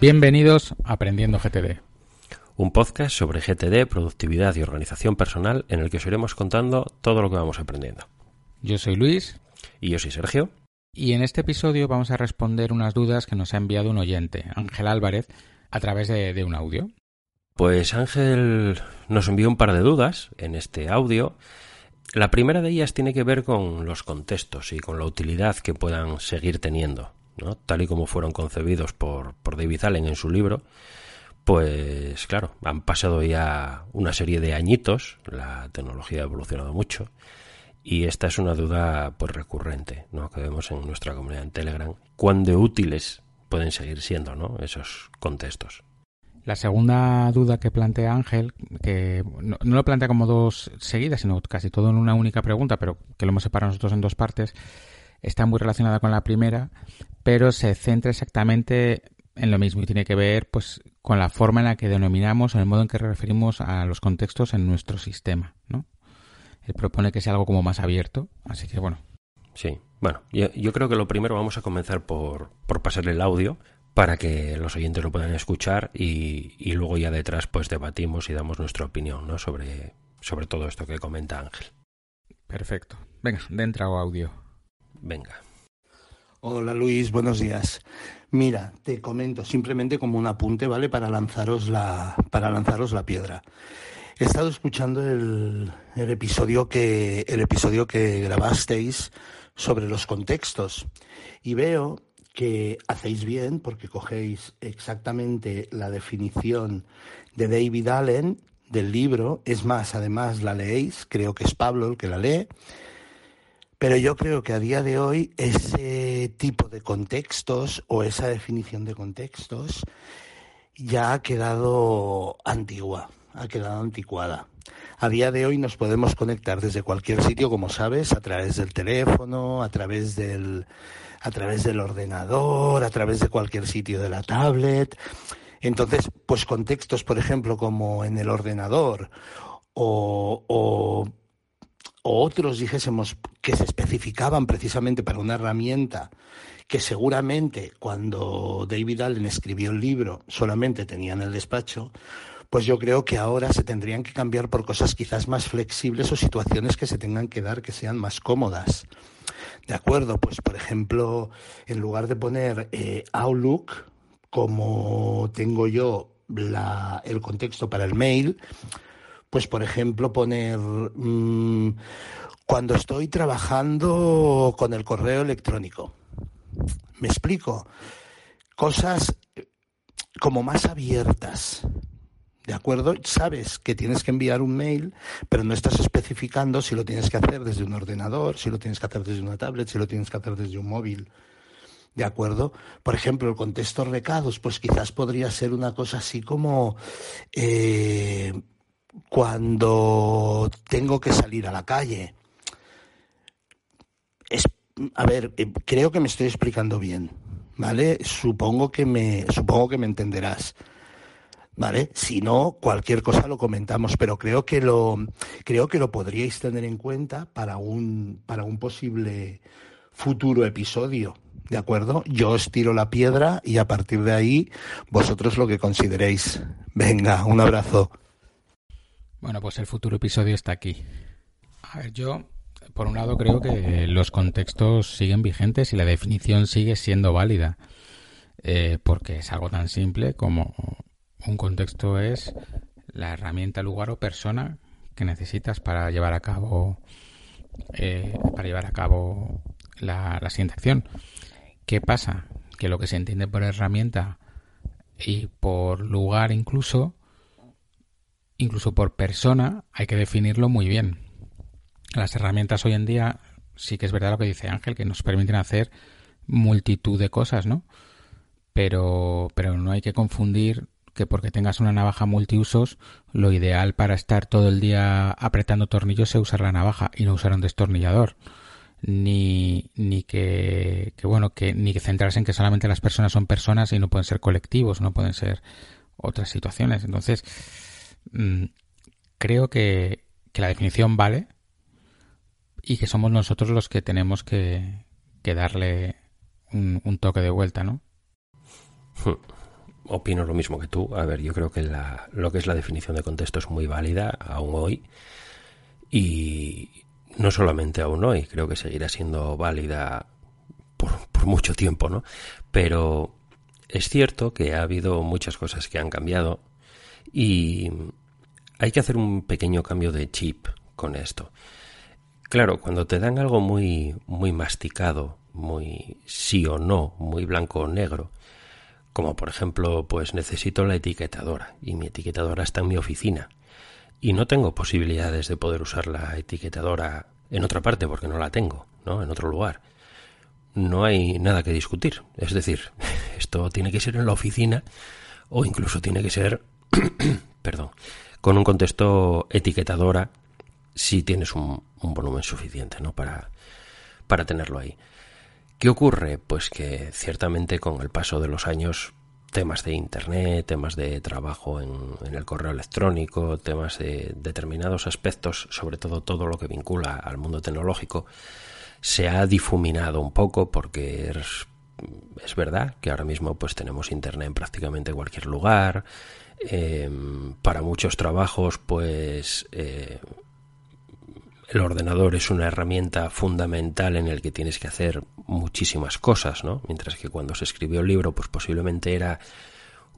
Bienvenidos a Aprendiendo GTD. Un podcast sobre GTD, productividad y organización personal en el que os iremos contando todo lo que vamos aprendiendo. Yo soy Luis. Y yo soy Sergio. Y en este episodio vamos a responder unas dudas que nos ha enviado un oyente, Ángel Álvarez, a través de, de un audio. Pues Ángel nos envió un par de dudas en este audio. La primera de ellas tiene que ver con los contextos y con la utilidad que puedan seguir teniendo tal y como fueron concebidos por, David Allen en su libro, pues claro, han pasado ya una serie de añitos, la tecnología ha evolucionado mucho y esta es una duda pues recurrente, ¿no? que vemos en nuestra comunidad en Telegram, cuán de útiles pueden seguir siendo ¿no? esos contextos. La segunda duda que plantea Ángel, que no, no, lo plantea como dos seguidas, sino casi todo en una única pregunta, pero que lo hemos separado nosotros en dos partes, está muy relacionada con la primera, pero se centra exactamente en lo mismo y tiene que ver pues con la forma en la que denominamos, en el modo en que referimos a los contextos en nuestro sistema, ¿no? Él propone que sea algo como más abierto, así que bueno. Sí, bueno, yo, yo creo que lo primero vamos a comenzar por, por pasar el audio para que los oyentes lo puedan escuchar y, y, luego ya detrás pues debatimos y damos nuestra opinión ¿no? sobre, sobre todo esto que comenta Ángel. Perfecto. Venga, de entrada audio. Venga. Hola Luis, buenos días. Mira, te comento simplemente como un apunte, ¿vale? Para lanzaros la, para lanzaros la piedra. He estado escuchando el, el, episodio que, el episodio que grabasteis sobre los contextos y veo que hacéis bien porque cogéis exactamente la definición de David Allen del libro. Es más, además la leéis, creo que es Pablo el que la lee. Pero yo creo que a día de hoy ese tipo de contextos o esa definición de contextos ya ha quedado antigua, ha quedado anticuada. A día de hoy nos podemos conectar desde cualquier sitio, como sabes, a través del teléfono, a través del, a través del ordenador, a través de cualquier sitio de la tablet. Entonces, pues contextos, por ejemplo, como en el ordenador o, o o otros dijésemos que se especificaban precisamente para una herramienta que seguramente cuando David Allen escribió el libro solamente tenía en el despacho, pues yo creo que ahora se tendrían que cambiar por cosas quizás más flexibles o situaciones que se tengan que dar que sean más cómodas. De acuerdo, pues por ejemplo, en lugar de poner eh, Outlook, como tengo yo el contexto para el mail, pues por ejemplo poner mmm, cuando estoy trabajando con el correo electrónico. Me explico. Cosas como más abiertas. ¿De acuerdo? Sabes que tienes que enviar un mail, pero no estás especificando si lo tienes que hacer desde un ordenador, si lo tienes que hacer desde una tablet, si lo tienes que hacer desde un móvil. ¿De acuerdo? Por ejemplo, el contexto recados, pues quizás podría ser una cosa así como eh, cuando tengo que salir a la calle. Es, a ver, eh, creo que me estoy explicando bien, ¿vale? Supongo que me, supongo que me entenderás. ¿Vale? Si no, cualquier cosa lo comentamos, pero creo que lo, creo que lo podríais tener en cuenta para un, para un posible futuro episodio. ¿De acuerdo? Yo os tiro la piedra y a partir de ahí vosotros lo que consideréis. Venga, un abrazo. Bueno, pues el futuro episodio está aquí. A ver, yo por un lado creo que los contextos siguen vigentes y la definición sigue siendo válida, eh, porque es algo tan simple como un contexto es la herramienta, lugar o persona que necesitas para llevar a cabo eh, para llevar a cabo la, la siguiente acción. ¿Qué pasa? Que lo que se entiende por herramienta y por lugar incluso, incluso por persona, hay que definirlo muy bien. Las herramientas hoy en día sí que es verdad lo que dice Ángel, que nos permiten hacer multitud de cosas, ¿no? Pero, pero no hay que confundir que porque tengas una navaja multiusos, lo ideal para estar todo el día apretando tornillos es usar la navaja y no usar un destornillador. Ni, ni que, que, bueno, que ni que centrarse en que solamente las personas son personas y no pueden ser colectivos, no pueden ser otras situaciones. Entonces, creo que, que la definición vale y que somos nosotros los que tenemos que, que darle un, un toque de vuelta, ¿no? Opino lo mismo que tú. A ver, yo creo que la, lo que es la definición de contexto es muy válida aún hoy. Y no solamente aún hoy, creo que seguirá siendo válida por, por mucho tiempo, ¿no? Pero es cierto que ha habido muchas cosas que han cambiado y hay que hacer un pequeño cambio de chip con esto. Claro, cuando te dan algo muy, muy masticado, muy sí o no, muy blanco o negro, como por ejemplo, pues necesito la etiquetadora y mi etiquetadora está en mi oficina y no tengo posibilidades de poder usar la etiquetadora en otra parte porque no la tengo, ¿no? En otro lugar. No hay nada que discutir. Es decir, esto tiene que ser en la oficina o incluso tiene que ser, perdón, con un contexto etiquetadora si tienes un, volumen suficiente, ¿no? Para, para tenerlo ahí. ¿Qué ocurre? Pues que ciertamente con el paso de los años temas de Internet, temas de trabajo en, el correo electrónico, temas de determinados aspectos, sobre todo todo lo que vincula al mundo tecnológico, se ha difuminado un poco porque es, es verdad que ahora mismo pues tenemos Internet en prácticamente cualquier lugar. Em, para muchos trabajos pues eh, el ordenador es una herramienta fundamental en el que tienes que hacer muchísimas cosas, ¿no? Mientras que cuando se escribió el libro, pues posiblemente era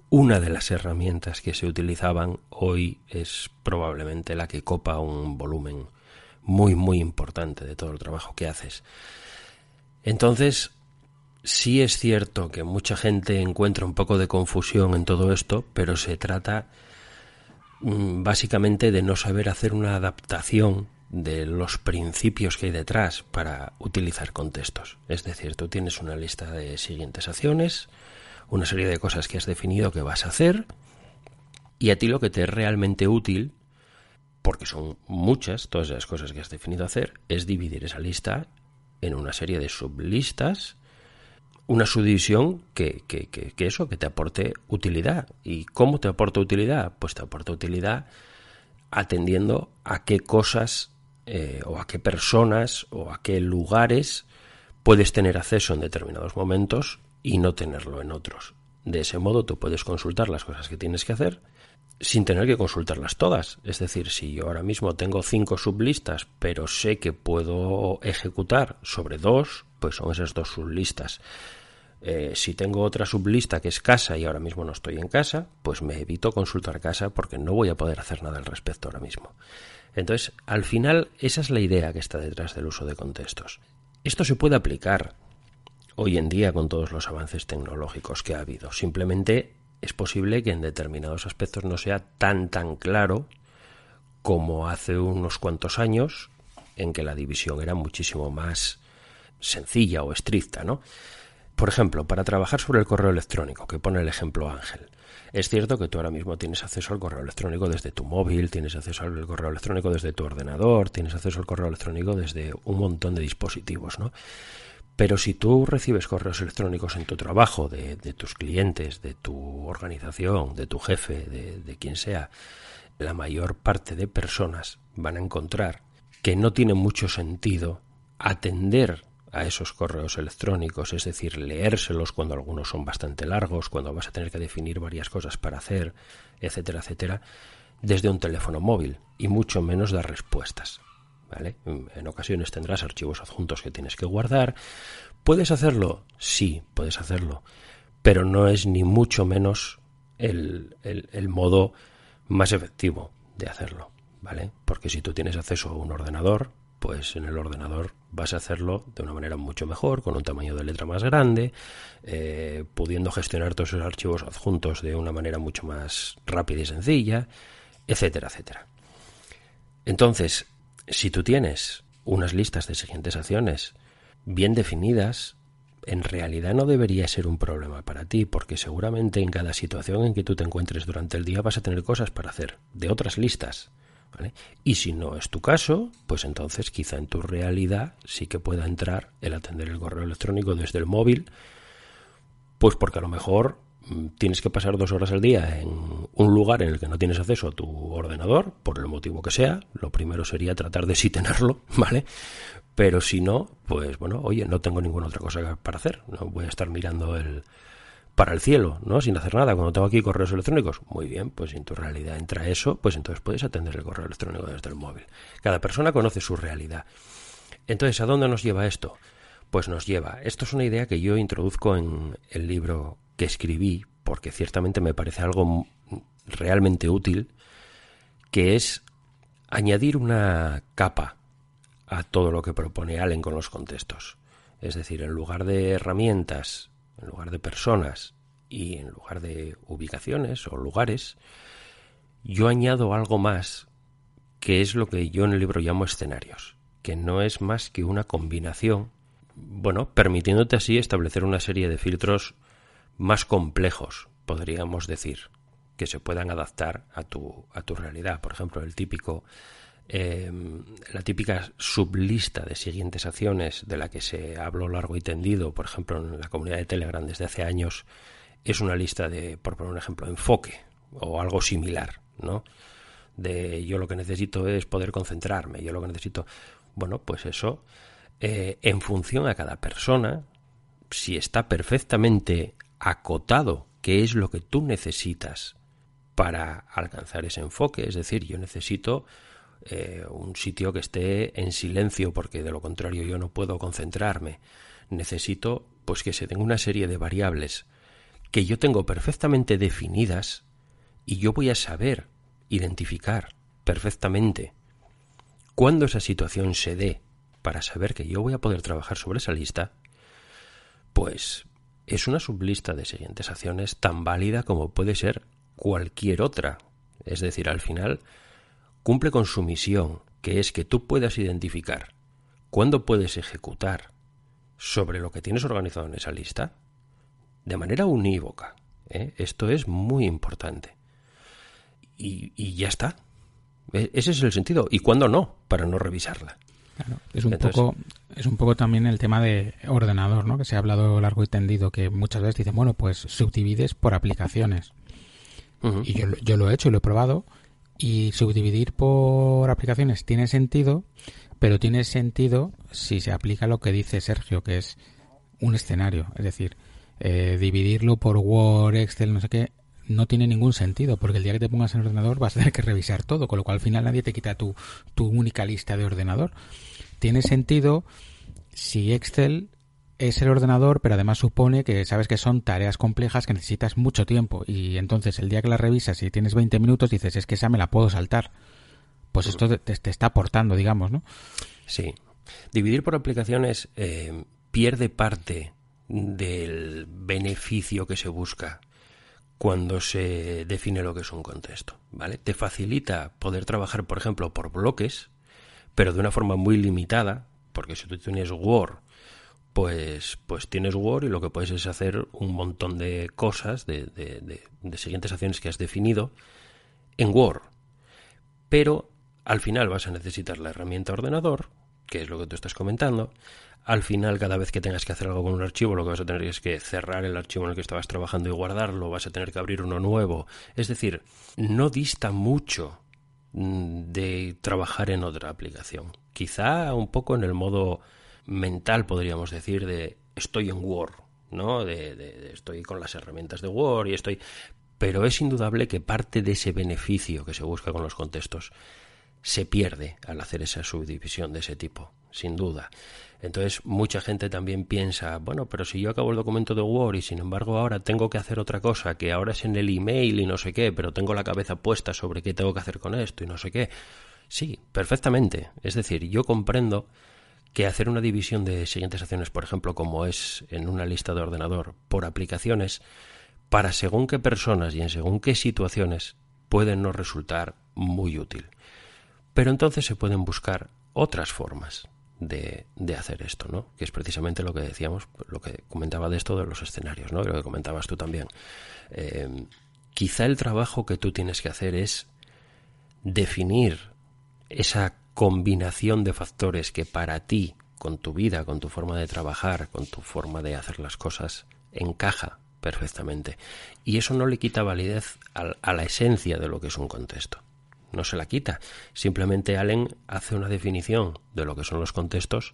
una de las herramientas que se utilizaban, hoy es probablemente la que copa un volumen muy, muy importante de todo el trabajo que haces. Entonces, sí es cierto que mucha gente encuentra un poco de confusión en todo esto, pero se trata mm, básicamente de no saber hacer una adaptación de los principios que hay detrás para utilizar contextos. Es decir, tú tienes una lista de siguientes acciones, una serie de cosas que has definido que vas a hacer, y a ti lo que te es realmente útil, porque son muchas todas las cosas que has definido hacer, es dividir esa lista en una serie de sublistas, una subdivisión que, eso, que te aporte utilidad. ¿Y cómo te aporta utilidad? Pues te aporta utilidad atendiendo a qué cosas eh, o a qué personas o a qué lugares puedes tener acceso en determinados momentos y no tenerlo en otros. De ese modo tú puedes consultar las cosas que tienes que hacer sin tener que consultarlas todas. Es decir, si yo ahora mismo tengo cinco sublistas, pero sé que puedo ejecutar sobre dos, pues son esas dos sublistas. Eh, si tengo otra sublista que es casa y ahora mismo no estoy en casa, pues me evito consultar casa porque no voy a poder hacer nada al respecto ahora mismo. Entonces, al final, esa es la idea que está detrás del uso de contextos. Esto se puede aplicar hoy en día con todos los avances tecnológicos que ha habido. Simplemente es posible que en determinados aspectos no sea tan tan claro como hace unos cuantos años en que la división era muchísimo más sencilla o estricta, ¿no? Por ejemplo, para trabajar sobre el correo electrónico, que pone el ejemplo Ángel, es cierto que tú ahora mismo tienes acceso al correo electrónico desde tu móvil, tienes acceso al correo electrónico desde tu ordenador, tienes acceso al correo electrónico desde un montón de dispositivos, ¿no? Pero si tú recibes correos electrónicos en tu trabajo, de, tus clientes, de tu organización, de tu jefe, de, de quien sea, la mayor parte de personas van a encontrar que no tiene mucho sentido atender a esos correos electrónicos, es decir, leérselos cuando algunos son bastante largos, cuando vas a tener que definir varias cosas para hacer, etcétera, etcétera, desde un teléfono móvil y mucho menos dar respuestas. ¿Vale? En ocasiones tendrás archivos adjuntos que tienes que guardar. ¿Puedes hacerlo? Sí, puedes hacerlo. Pero no es ni mucho menos el, modo más efectivo de hacerlo, ¿vale? Porque si tú tienes acceso a un ordenador, pues en el ordenador vas a hacerlo de una manera mucho mejor, con un tamaño de letra más grande, eh, pudiendo gestionar todos esos archivos adjuntos de una manera mucho más rápida y sencilla, etcétera, etcétera. Entonces, si tú tienes unas listas de siguientes acciones bien definidas, en realidad no debería ser un problema para ti, porque seguramente en cada situación en que tú te encuentres durante el día vas a tener cosas para hacer de otras listas y si no es tu caso, pues entonces quizá en tu realidad sí que pueda entrar el atender el correo electrónico desde el móvil, pues porque a lo mejor tienes que pasar dos horas al día en un lugar en el que no tienes acceso a tu ordenador, por el motivo que sea. Lo primero sería tratar de sí tenerlo, ¿vale? Pero si no, pues bueno, oye, no tengo ninguna otra cosa para hacer. No voy a estar mirando el, para el cielo, ¿no? Sin hacer nada. Cuando tengo aquí correos electrónicos, muy bien, pues si en tu realidad entra eso, pues entonces puedes atender el correo electrónico desde el móvil. Cada persona conoce su realidad. Entonces, ¿a dónde nos lleva esto? Pues nos lleva. Esto es una idea que yo introduzco en el libro que escribí, porque ciertamente me parece algo realmente útil, que es añadir una capa a todo lo que propone Allen con los contextos. Es decir, en lugar de herramientas en lugar de personas y en lugar de ubicaciones o lugares, yo añado algo más que es lo que yo en el libro llamo escenarios, que no es más que una combinación, bueno, permitiéndote así establecer una serie de filtros más complejos, podríamos decir, que se puedan adaptar a tu, a tu realidad. Por ejemplo, el típico Em, la típica sublista de siguientes acciones de la que se habló largo y tendido, por ejemplo, en la comunidad de Telegram desde hace años, es una lista de, por poner un ejemplo, enfoque o algo similar, ¿no? De yo lo que necesito es poder concentrarme, yo lo que necesito, bueno, pues eso, eh, en función a cada persona, si está perfectamente acotado qué es lo que tú necesitas para alcanzar ese enfoque, es decir, yo necesito eh, un sitio que esté en silencio porque de lo contrario yo no puedo concentrarme. Necesito pues que se tenga una serie de variables que yo tengo perfectamente definidas y yo voy a saber identificar perfectamente cuando esa situación se dé para saber que yo voy a poder trabajar sobre esa lista, pues es una sublista de siguientes acciones tan válida como puede ser cualquier otra. Es decir, al final cumple con su misión, que es que tú puedas identificar cuándo puedes ejecutar sobre lo que tienes organizado en esa lista de manera unívoca. ¿eh? Esto es muy importante. Y, ya está. E, ese es el sentido. ¿Y cuándo no? Para no revisarla. Es un poco es un poco también el tema de ordenador, ¿no? Que se ha hablado largo y tendido, que muchas veces dicen, bueno, pues subdivides por aplicaciones. Y yo, yo lo he hecho y lo he probado y subdividir por aplicaciones tiene sentido, pero tiene sentido si se aplica lo que dice Sergio, que es un escenario. Es decir, eh, dividirlo por Word, Excel, no sé qué, no tiene ningún sentido, porque el día que te pongas en el ordenador vas a tener que revisar todo, con lo cual al final nadie te quita tu, tu única lista de ordenador. Tiene sentido si Excel es el ordenador, pero además supone que sabes que son tareas complejas que necesitas mucho tiempo y entonces el día que la revisas y tienes 20 minutos dices, es que esa me la puedo saltar. Pues esto te, está aportando, digamos, ¿no? Sí. Dividir por aplicaciones eh, pierde parte del beneficio que se busca cuando se define lo que es un contexto, ¿vale? Te facilita poder trabajar, por ejemplo, por bloques, pero de una forma muy limitada, porque si tú tienes Word pues, pues tienes Word y lo que puedes es hacer un montón de cosas, de, de, siguientes acciones que has definido en Word. Pero al final vas a necesitar la herramienta ordenador, que es lo que tú estás comentando. Al final, cada vez que tengas que hacer algo con un archivo, lo que vas a tener es que cerrar el archivo en el que estabas trabajando y guardarlo, vas a tener que abrir uno nuevo. Es decir, no dista mucho mm, de trabajar en otra aplicación. Quizá un poco en el modo mental, podríamos decir, de estoy en Word, ¿no? De, estoy con las herramientas de Word y estoy... Pero es indudable que parte de ese beneficio que se busca con los contextos se pierde al hacer esa subdivisión de ese tipo, sin duda. Entonces, mucha gente también piensa, bueno, pero si yo acabo el documento de Word y sin embargo ahora tengo que hacer otra cosa, que ahora es en el email y no sé qué, pero tengo la cabeza puesta sobre qué tengo que hacer con esto y no sé qué. Sí, perfectamente. Es decir, yo comprendo que hacer una división de siguientes acciones, por ejemplo, como es en una lista de ordenador, por aplicaciones, para según qué personas y en según qué situaciones pueden no resultar muy útil. Pero entonces se pueden buscar otras formas de, de, hacer esto, ¿no? Que es precisamente lo que decíamos, lo que comentaba de esto de los escenarios, ¿no? lo que comentabas tú también. Eh, quizá el trabajo que tú tienes que hacer es definir esa combinación de factores que para ti, con tu vida, con tu forma de trabajar, con tu forma de hacer las cosas, encaja perfectamente. Y eso no le quita validez a, a la esencia de lo que es un contexto no se la quita. Simplemente Allen hace una definición de lo que son los contextos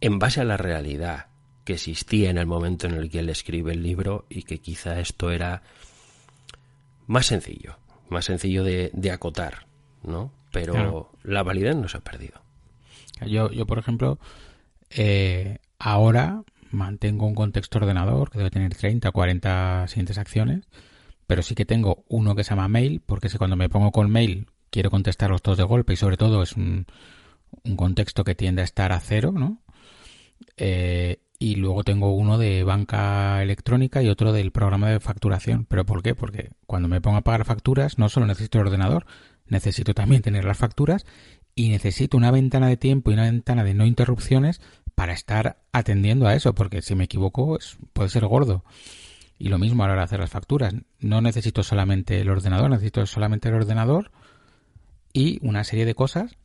en base a la realidad que existía en el momento en el que él escribe el libro y que quizá esto era más sencillo, más sencillo de, acotar, ¿no? Pero la validez no se ha perdido. Yo, yo por ejemplo, eh, ahora mantengo un contexto ordenador que debe tener 30 o 40 siguientes acciones pero sí que tengo uno que se llama mail, porque si cuando me pongo con mail quiero contestarlos todos de golpe y sobre todo es un, contexto que tiende a estar a cero, ¿no? Eh, y luego tengo uno de banca electrónica y otro del programa de facturación. ¿Pero por qué? Porque cuando me pongo a pagar facturas no solo necesito el ordenador, necesito también tener las facturas y necesito una ventana de tiempo y una ventana de no interrupciones para estar atendiendo a eso, porque si me equivoco puede ser gordo. Y lo mismo a la hora de hacer las facturas. No necesito solamente el ordenador, necesito solamente el ordenador y una serie de cosas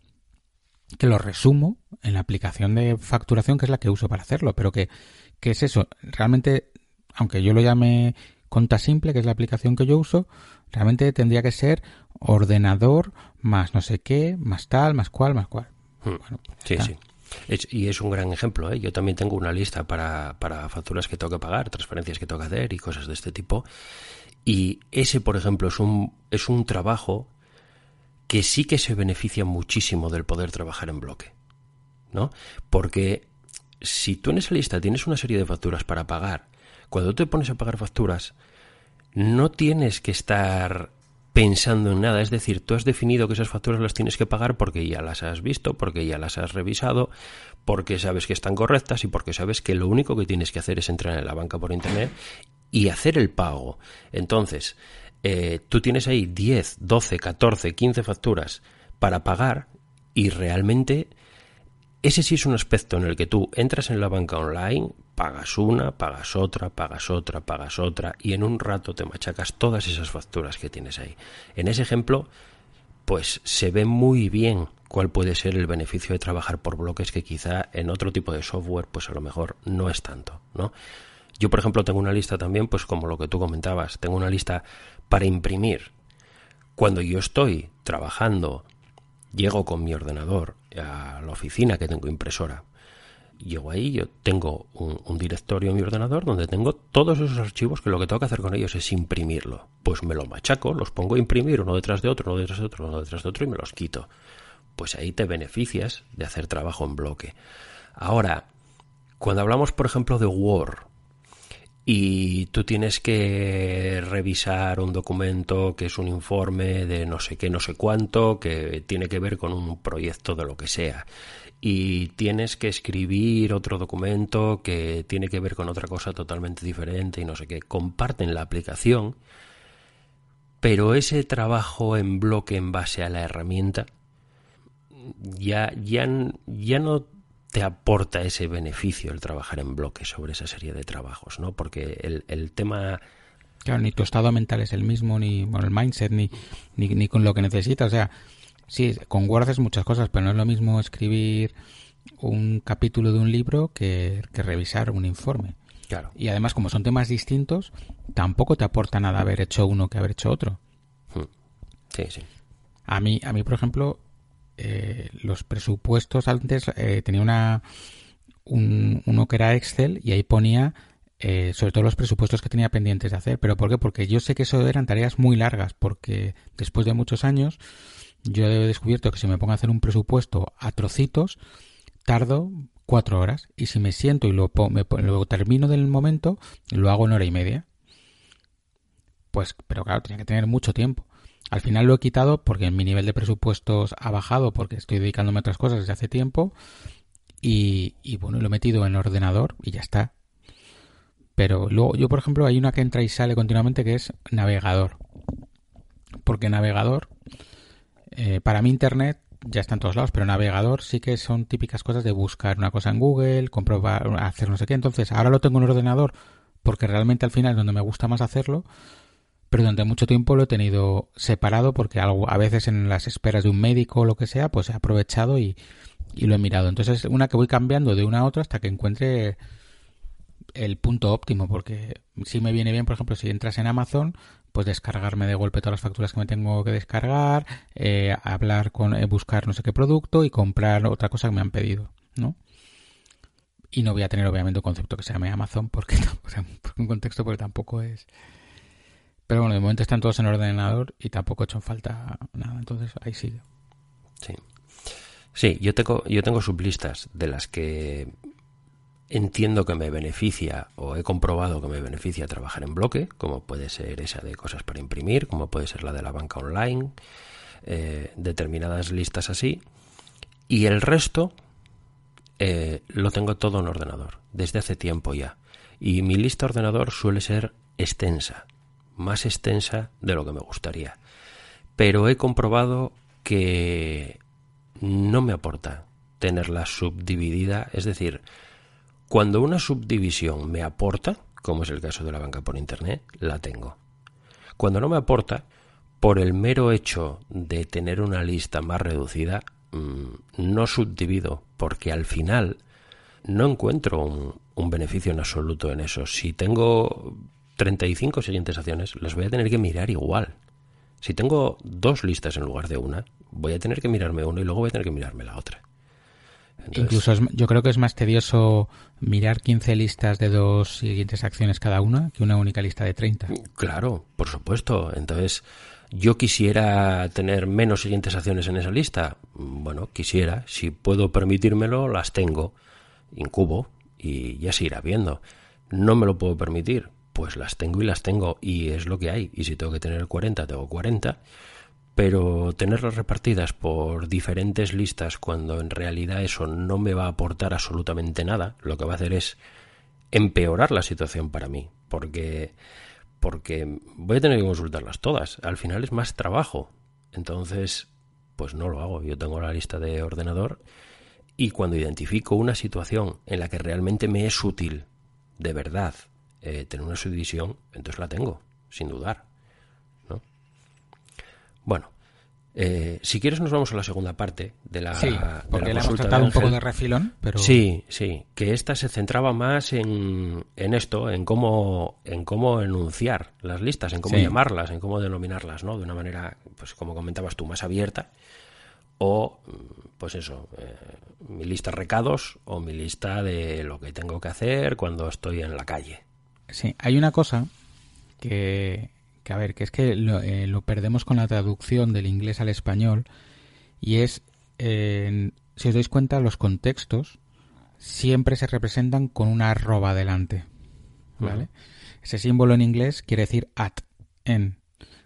que lo resumo en la aplicación de facturación que es la que uso para hacerlo. Pero que, ¿qué es eso? Realmente, aunque yo lo llame Conta Simple, que es la aplicación que yo uso, realmente tendría que ser ordenador más no sé qué, más tal, más cual, más cual. Hmm. sí, sí y es un gran ejemplo. ¿eh? Yo también tengo una lista para, para facturas que tengo que pagar, transferencias que tengo que hacer y cosas de este tipo. Y ese, por ejemplo, es un, es un trabajo que sí que se beneficia muchísimo del poder trabajar en bloque. ¿No? Porque si tú en esa lista tienes una serie de facturas para pagar, cuando te pones a pagar facturas, no tienes que estar pensando en nada. Es decir, tú has definido que esas facturas las tienes que pagar porque ya las has visto, porque ya las has revisado, porque sabes que están correctas y porque sabes que lo único que tienes que hacer es entrar en la banca por internet y hacer el pago. Entonces, eh, tú tienes ahí 10, 12, 14, 15 facturas para pagar y realmente ese sí es un aspecto en el que tú entras en la banca online, pagas una, pagas otra, pagas otra, pagas otra y en un rato te machacas todas esas facturas que tienes ahí. En ese ejemplo, pues se ve muy bien cuál puede ser el beneficio de trabajar por bloques que quizá en otro tipo de software pues a lo mejor no es tanto, ¿no? Yo, por ejemplo, tengo una lista también, pues como lo que tú comentabas, tengo una lista para imprimir. Cuando yo estoy trabajando Llego con mi ordenador a la oficina que tengo impresora. Llego ahí, yo tengo un, directorio en mi ordenador donde tengo todos esos archivos que lo que tengo que hacer con ellos es imprimirlo. Pues me lo machaco, los pongo a imprimir uno detrás de otro, uno detrás de otro, uno detrás de otro y me los quito. Pues ahí te beneficias de hacer trabajo en bloque. Ahora, cuando hablamos, por ejemplo, de Word, y tú tienes que revisar un documento que es un informe de no sé qué, no sé cuánto, que tiene que ver con un proyecto de lo que sea. Y tienes que escribir otro documento que tiene que ver con otra cosa totalmente diferente y no sé qué. Comparten la aplicación, pero ese trabajo en bloque en base a la herramienta ya, ya, ya no te aporta ese beneficio el trabajar en bloque sobre esa serie de trabajos, ¿no? Porque el, el tema... Claro, ni tu estado mental es el mismo, ni el mindset, ni, ni, con lo que necesitas. O sea, sí, con Word haces muchas cosas, pero no es lo mismo escribir un capítulo de un libro que, revisar un informe. Claro. Y además, como son temas distintos, tampoco te aporta nada haber hecho uno que haber hecho otro. Hmm. Sí, sí. A mí, a mí, por ejemplo, eh, los presupuestos antes eh, tenía una uno que era Excel y ahí ponía eh, sobre todo los presupuestos que tenía pendientes de hacer. ¿Pero por qué? Porque yo sé que eso eran tareas muy largas, porque después de muchos años yo he descubierto que si me pongo a hacer un presupuesto a trocitos, tardo cuatro horas. Y si me siento y lo, lo termino del momento, lo hago en hora y media. Pues, pero claro, tenía que tener mucho tiempo. Al final lo he quitado porque mi nivel de presupuestos ha bajado porque estoy dedicándome a otras cosas desde hace tiempo. Y, bueno, lo he metido en ordenador y ya está. Pero luego, yo por ejemplo, hay una que entra y sale continuamente que es navegador. Porque navegador, eh, para mí Internet ya está en todos lados, pero navegador sí que son típicas cosas de buscar una cosa en Google, comprobar, hacer no sé qué. Entonces, ahora lo tengo en ordenador porque realmente al final es donde me gusta más hacerlo, pero durante mucho tiempo lo he tenido separado porque algo, a veces en las esperas de un médico o lo que sea, pues he aprovechado y, y lo he mirado. Entonces, es una que voy cambiando de una a otra hasta que encuentre el punto óptimo, porque si me viene bien, por ejemplo, si entras en Amazon, pues descargarme de golpe todas las facturas que me tengo que descargar, eh, hablar con, eh, buscar no sé qué producto y comprar otra cosa que me han pedido, ¿no? Y no voy a tener obviamente un concepto que se llame Amazon porque, un contexto porque tampoco es. Pero bueno, de momento están todos en ordenador y tampoco he hecho falta nada, entonces ahí sigue. Sí. Sí, yo tengo, yo tengo sublistas de las que entiendo que me beneficia o he comprobado que me beneficia trabajar en bloque, como puede ser esa de cosas para imprimir, como puede ser la de la banca online, eh, determinadas listas así. Y el resto eh, lo tengo todo en ordenador, desde hace tiempo ya. Y mi lista ordenador suele ser extensa, más extensa de lo que me gustaría. Pero he comprobado que no me aporta tenerla subdividida, es decir, cuando una subdivisión me aporta, como es el caso de la banca por Internet, la tengo. Cuando no me aporta, por el mero hecho de tener una lista más reducida, mm, no subdivido, porque al final no encuentro un, beneficio en absoluto en eso. Si tengo 35 siguientes acciones, las voy a tener que mirar igual. Si tengo dos listas en lugar de una, voy a tener que mirarme una y luego voy a tener que mirarme la otra. Incluso yo creo que es más tedioso mirar 15 listas de dos siguientes acciones cada una que una única lista de 30. Claro, por supuesto. Entonces, yo quisiera tener menos siguientes acciones en esa lista. Bueno, quisiera. Si puedo permitírmelo, las tengo. Incubo y ya se irá viendo. No me lo puedo permitir. Pues las tengo y las tengo. Y es lo que hay. Y si tengo que tener 40, tengo 40 pero tenerlas repartidas por diferentes listas cuando en realidad eso no me va a aportar absolutamente nada, lo que va a hacer es empeorar la situación para mí, porque porque voy a tener que consultarlas todas, al final es más trabajo. Entonces, pues no lo hago, yo tengo la lista de ordenador y cuando identifico una situación en la que realmente me es útil de verdad eh, tener una subdivisión, entonces la tengo, sin dudar. Bueno, eh, si quieres nos vamos a la segunda parte de la Sí, porque la, hemos tratado un poco de refilón, pero... Sí, sí, que esta se centraba más en, en esto, en cómo, en cómo enunciar las listas, en cómo llamarlas, en cómo denominarlas, ¿no? De una manera, pues como comentabas tú, más abierta. O, pues eso, eh, mi lista de recados o mi lista de lo que tengo que hacer cuando estoy en la calle. Sí, hay una cosa que, que a ver, que es que eh, lo, perdemos con la traducción del inglés al español y es, si os dais cuenta, los contextos siempre se representan con una arroba delante, ¿vale? Ese símbolo en inglés quiere decir at, en.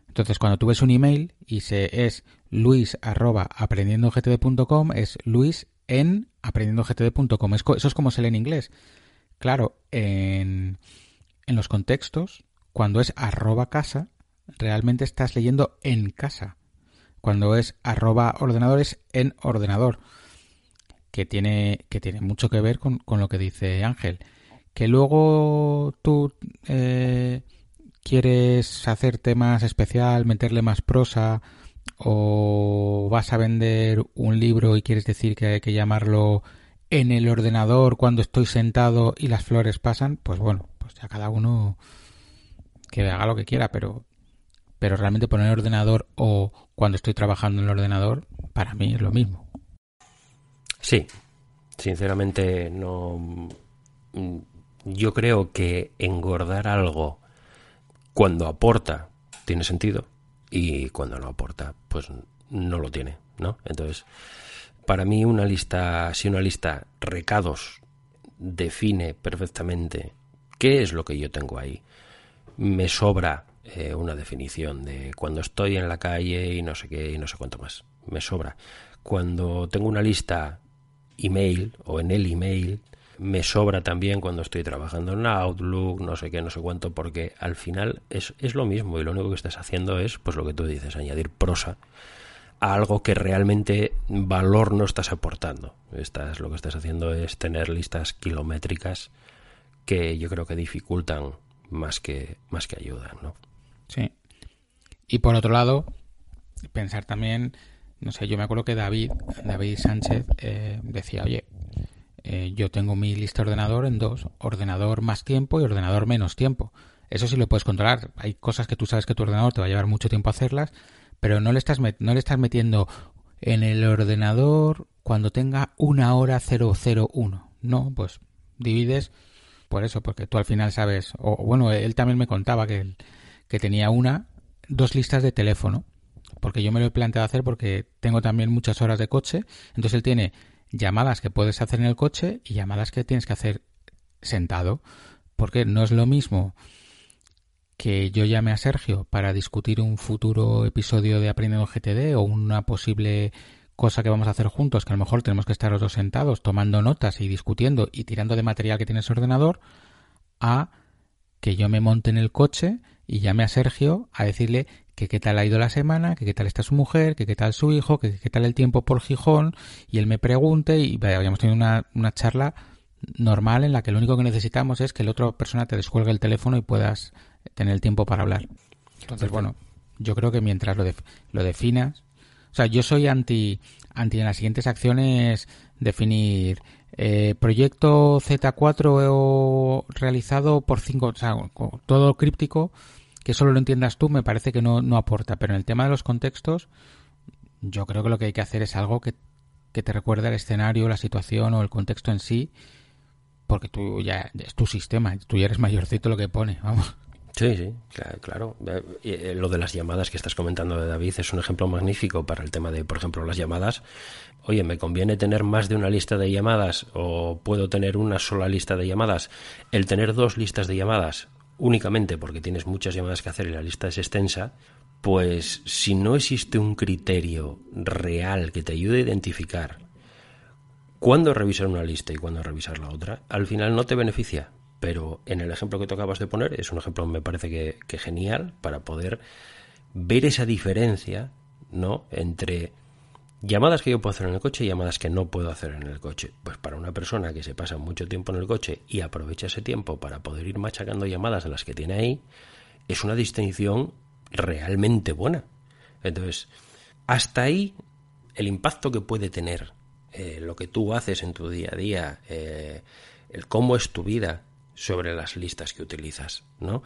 Entonces, cuando tú ves un email y se es luis arroba aprendiendogtd.com, es luis en aprendiendogtd.com. Eso es como se lee en inglés. Claro, en, en los contextos cuando es arroba casa, realmente estás leyendo en casa. Cuando es arroba ordenador es en ordenador. Que tiene, que tiene mucho que ver con, lo que dice Ángel. Que luego tú eh, quieres hacerte más especial, meterle más prosa, o vas a vender un libro y quieres decir que hay que llamarlo en el ordenador cuando estoy sentado y las flores pasan, pues bueno, pues ya cada uno que haga lo que quiera, pero, pero realmente poner el ordenador o cuando estoy trabajando en el ordenador, para mí es lo mismo. Sí, sinceramente no. Yo creo que engordar algo cuando aporta tiene sentido y cuando no aporta, pues no lo tiene, ¿no? Entonces, para mí una lista, si una lista recados define perfectamente qué es lo que yo tengo ahí, me sobra eh, una definición de cuando estoy en la calle y no sé qué y no sé cuánto más, me sobra. Cuando tengo una lista email o en el email, me sobra también cuando estoy trabajando en Outlook, no sé qué, no sé cuánto, porque al final es, es lo mismo y lo único que estás haciendo es, pues lo que tú dices, añadir prosa a algo que realmente valor no estás aportando. Estás, lo que estás haciendo es tener listas kilométricas que yo creo que dificultan más que, más que ayudan, ¿no? Sí. Y por otro lado, pensar también, no sé, yo me acuerdo que David, David Sánchez eh, decía, oye, eh, yo tengo mi lista de ordenador en dos, ordenador más tiempo y ordenador menos tiempo. Eso sí lo puedes controlar. Hay cosas que tú sabes que tu ordenador te va a llevar mucho tiempo hacerlas, pero no le estás, no le estás metiendo en el ordenador cuando tenga una hora 001. No, pues divides por eso, porque tú al final sabes, o bueno, él también me contaba que, que tenía una, dos listas de teléfono, porque yo me lo he planteado hacer porque tengo también muchas horas de coche, entonces él tiene llamadas que puedes hacer en el coche y llamadas que tienes que hacer sentado, porque no es lo mismo que yo llame a Sergio para discutir un futuro episodio de Aprendiendo GTD o una posible cosa que vamos a hacer juntos, que a lo mejor tenemos que estar los dos sentados tomando notas y discutiendo y tirando de material que tiene su ordenador, a que yo me monte en el coche y llame a Sergio a decirle que qué tal ha ido la semana, que qué tal está su mujer, que qué tal su hijo, que qué tal el tiempo por Gijón, y él me pregunte y vayamos teniendo una, una charla normal en la que lo único que necesitamos es que la otra persona te descuelgue el teléfono y puedas tener el tiempo para hablar. Entonces, bueno, yo creo que mientras lo, lo definas, o sea, yo soy anti, anti en las siguientes acciones definir eh, proyecto Z4 realizado por cinco, o sea, todo críptico que solo lo entiendas tú me parece que no, no aporta. Pero en el tema de los contextos, yo creo que lo que hay que hacer es algo que, te recuerde el escenario, la situación o el contexto en sí, porque tú ya es tu sistema, tú ya eres mayorcito lo que pone, vamos. Sí, sí, claro. Eh, lo de las llamadas que estás comentando de David es un ejemplo magnífico para el tema de, por ejemplo, las llamadas. Oye, ¿me conviene tener más de una lista de llamadas o puedo tener una sola lista de llamadas? El tener dos listas de llamadas únicamente porque tienes muchas llamadas que hacer y la lista es extensa, pues si no existe un criterio real que te ayude a identificar cuándo revisar una lista y cuándo revisar la otra, al final no te beneficia. Pero en el ejemplo que tú acabas de poner, es un ejemplo me parece que, genial para poder ver esa diferencia ¿no? entre Llamadas que yo puedo hacer en el coche y llamadas que no puedo hacer en el coche. Pues para una persona que se pasa mucho tiempo en el coche y aprovecha ese tiempo para poder ir machacando llamadas de las que tiene ahí, es una distinción realmente buena. Entonces, hasta ahí el impacto que puede tener eh, lo que tú haces en tu día a día, eh, el cómo es tu vida sobre las listas que utilizas, ¿no?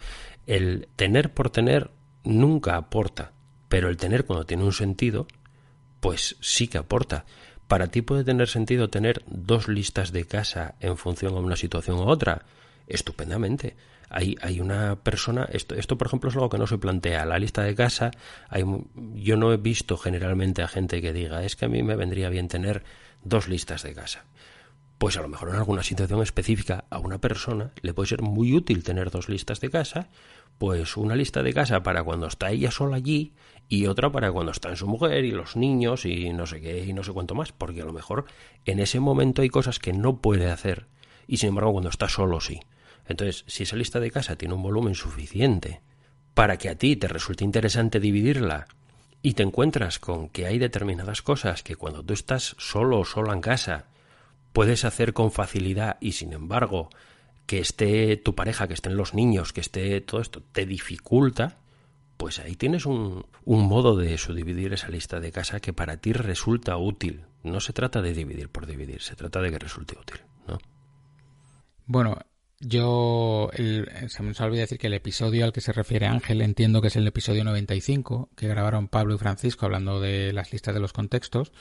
El tener por tener nunca aporta, pero el tener cuando tiene un sentido pues sí que aporta. Para ti puede tener sentido tener dos listas de casa en función a una situación u otra. Estupendamente. Hay, hay una persona, esto, esto por ejemplo es algo que no se plantea. La lista de casa, hay, yo no he visto generalmente a gente que diga, es que a mí me vendría bien tener dos listas de casa. Pues a lo mejor en alguna situación específica a una persona le puede ser muy útil tener dos listas de casa, pues una lista de casa para cuando está ella sola allí y otra para cuando está en su mujer y los niños y no sé qué y no sé cuánto más, porque a lo mejor en ese momento hay cosas que no puede hacer y sin embargo cuando está solo sí. Entonces, si esa lista de casa tiene un volumen suficiente para que a ti te resulte interesante dividirla y te encuentras con que hay determinadas cosas que cuando tú estás solo o sola en casa puedes hacer con facilidad y sin embargo que esté tu pareja, que estén los niños, que esté todo esto, te dificulta, pues ahí tienes un, modo de subdividir esa lista de casa que para ti resulta útil. No se trata de dividir por dividir, se trata de que resulte útil, ¿no? Bueno, yo se me olvidó decir que el episodio al que se refiere Ángel entiendo que es el episodio 95 que grabaron Pablo y Francisco hablando de las listas de los contextos,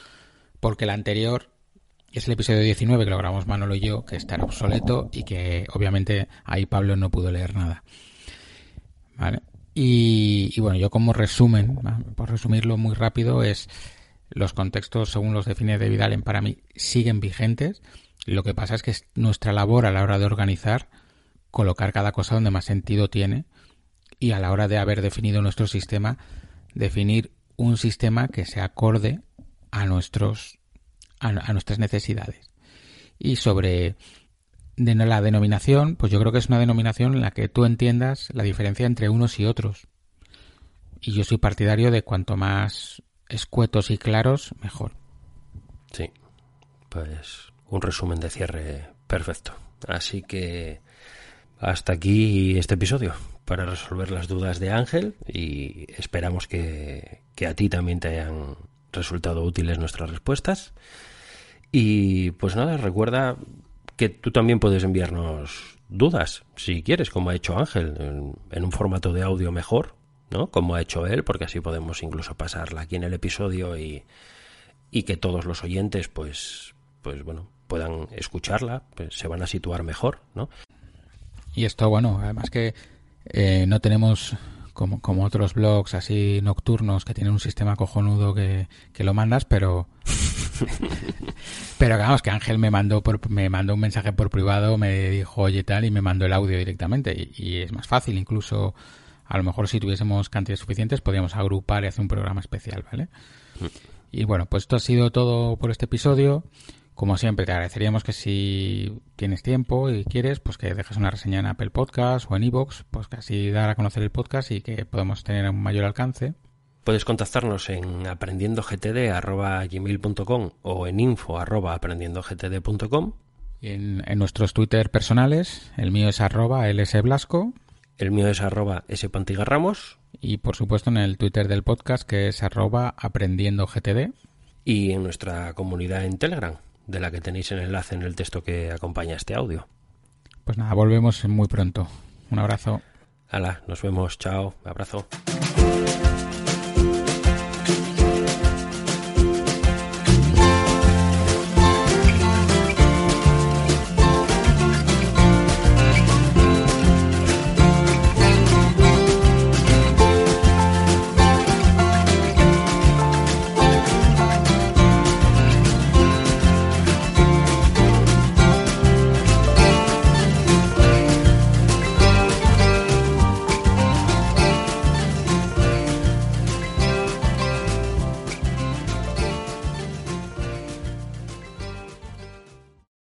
porque el anterior es el episodio 19 que lo grabamos Manolo y yo, que está obsoleto y que obviamente ahí Pablo no pudo leer nada. ¿Vale? Y, y, bueno, yo como resumen, por resumirlo muy rápido, es los contextos, según los define David Allen, para mí siguen vigentes. Lo que pasa es que es nuestra labor a la hora de organizar, colocar cada cosa donde más sentido tiene y a la hora de haber definido nuestro sistema, definir un sistema que se acorde a nuestros a, nuestras necesidades. Y sobre de la denominación, pues yo creo que es una denominación en la que tú entiendas la diferencia entre unos y otros. Y yo soy partidario de cuanto más escuetos y claros, mejor. Sí, pues un resumen de cierre perfecto. Así que hasta aquí este episodio para resolver las dudas de Ángel y esperamos que, que a ti también te hayan resultado útiles nuestras respuestas. Y pues nada, recuerda que tú también puedes enviarnos dudas, si quieres, como ha hecho Ángel, en, un formato de audio mejor, ¿no? Como ha hecho él, porque así podemos incluso pasarla aquí en el episodio y, y que todos los oyentes, pues, pues bueno, puedan escucharla, pues se van a situar mejor, ¿no? Y esto, bueno, además que eh, no tenemos como, como otros blogs así nocturnos que tienen un sistema cojonudo que, que lo mandas, pero pero vamos que Ángel me mandó por, me mandó un mensaje por privado, me dijo oye tal y me mandó el audio directamente y, es más fácil incluso a lo mejor si tuviésemos cantidades suficientes podríamos agrupar y hacer un programa especial, ¿vale? Mm. Y bueno, pues esto ha sido todo por este episodio. Como siempre, te agradeceríamos que si tienes tiempo y quieres, pues que dejes una reseña en Apple Podcast o en iVoox, pues que así dar a conocer el podcast y que podamos tener un mayor alcance. Puedes contactarnos en aprendiendogtd.gmail.com o en info.aprendiendogtd.com en, en, nuestros Twitter personales, el mío es arroba lsblasco. El mío es arroba spantigarramos. Y por supuesto en el Twitter del podcast que es arroba aprendiendogtd. Y en nuestra comunidad en Telegram, de la que tenéis el enlace en el texto que acompaña este audio. Pues nada, volvemos muy pronto. Un abrazo. Hala, nos vemos. Chao. Abrazo.